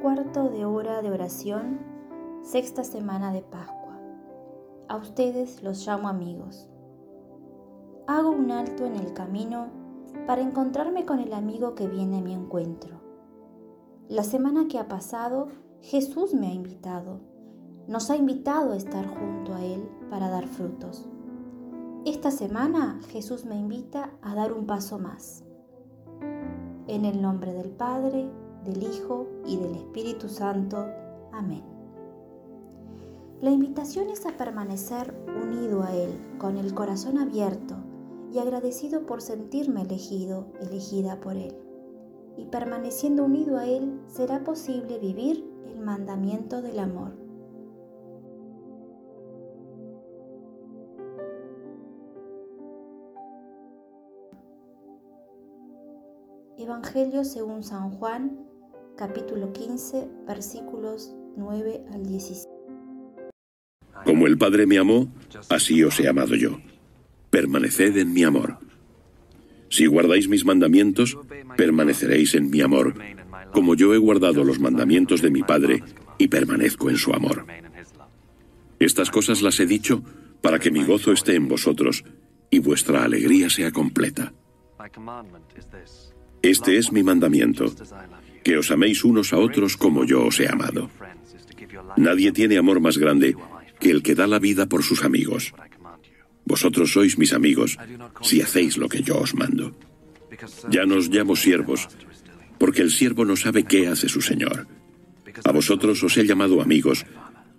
cuarto de hora de oración, sexta semana de Pascua. A ustedes los llamo amigos. Hago un alto en el camino para encontrarme con el amigo que viene a mi encuentro. La semana que ha pasado, Jesús me ha invitado, nos ha invitado a estar junto a Él para dar frutos. Esta semana Jesús me invita a dar un paso más. En el nombre del Padre, del Hijo y del Espíritu Santo. Amén. La invitación es a permanecer unido a Él, con el corazón abierto y agradecido por sentirme elegido, elegida por Él. Y permaneciendo unido a Él será posible vivir el mandamiento del amor. Evangelio según San Juan, capítulo 15, versículos 9 al 17. Como el Padre me amó, así os he amado yo. Permaneced en mi amor. Si guardáis mis mandamientos, permaneceréis en mi amor, como yo he guardado los mandamientos de mi Padre y permanezco en su amor. Estas cosas las he dicho para que mi gozo esté en vosotros y vuestra alegría sea completa. Este es mi mandamiento, que os améis unos a otros como yo os he amado. Nadie tiene amor más grande que el que da la vida por sus amigos. Vosotros sois mis amigos si hacéis lo que yo os mando. Ya nos llamo siervos, porque el siervo no sabe qué hace su Señor. A vosotros os he llamado amigos,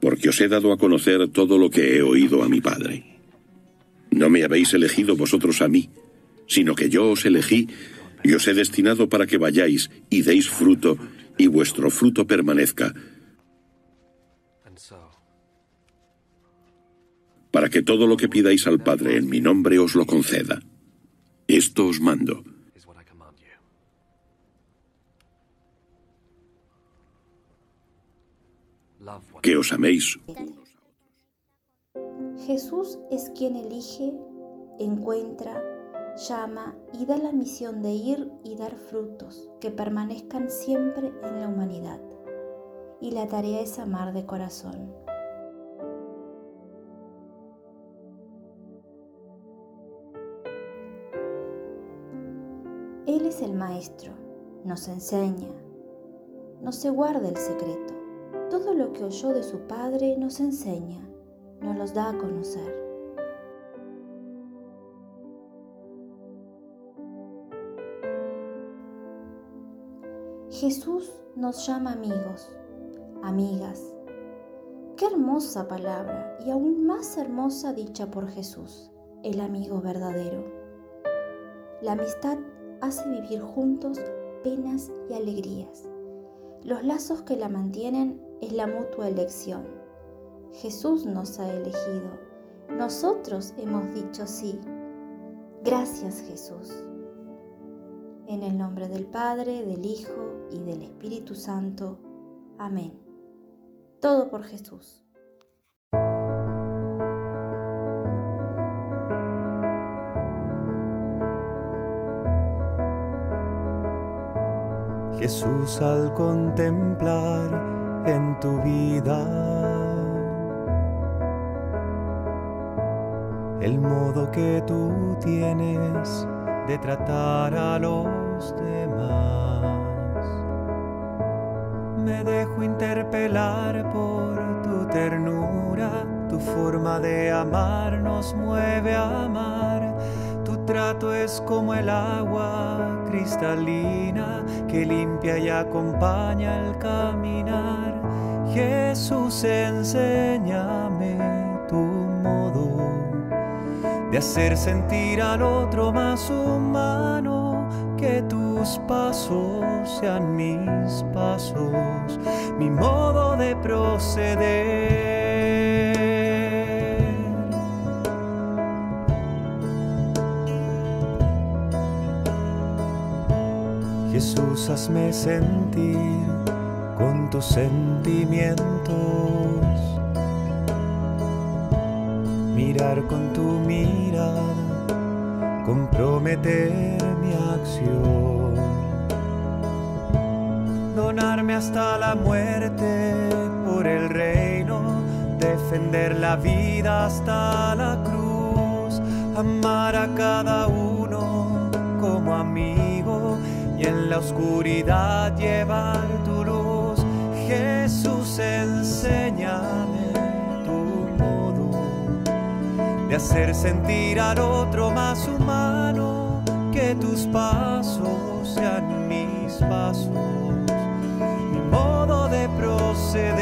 porque os he dado a conocer todo lo que he oído a mi Padre. No me habéis elegido vosotros a mí, sino que yo os elegí y os he destinado para que vayáis y deis fruto, y vuestro fruto permanezca, para que todo lo que pidáis al Padre en mi nombre os lo conceda. Esto os mando. Que os améis. Jesús es quien elige, encuentra, llama y da la misión de ir y dar frutos que permanezcan siempre en la humanidad. Y la tarea es amar de corazón. Él es el Maestro, nos enseña, no se guarda el secreto. Todo lo que oyó de su Padre nos enseña, nos los da a conocer. Jesús nos llama amigos, amigas. Qué hermosa palabra y aún más hermosa dicha por Jesús, el amigo verdadero. La amistad hace vivir juntos penas y alegrías. Los lazos que la mantienen es la mutua elección. Jesús nos ha elegido. Nosotros hemos dicho sí. Gracias Jesús. En el nombre del Padre, del Hijo y del Espíritu Santo. Amén. Todo por Jesús. Jesús al contemplar en tu vida el modo que tú tienes de tratar a los demás. Me dejo interpelar por tu ternura, tu forma de amar nos mueve a amar. Tu trato es como el agua cristalina que limpia y acompaña el caminar. Jesús, enséñame tu modo de hacer sentir al otro más humano, que tus pasos sean mis pasos, mi modo de proceder. Jesús, hazme sentir con tus sentimientos mirar con tu mirada, comprometer mi acción. Donar amarme hasta la muerte por el reino, defender la vida hasta la cruz, amar a cada uno como amigo y en la oscuridad llevar tu luz. Jesús, enséñame tu modo de hacer sentir al otro más humano, que tus pasos sean mis pasos, mi modo de proceder.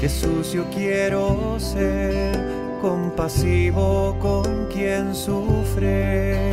Jesús, yo quiero ser compasivo con quien sufre,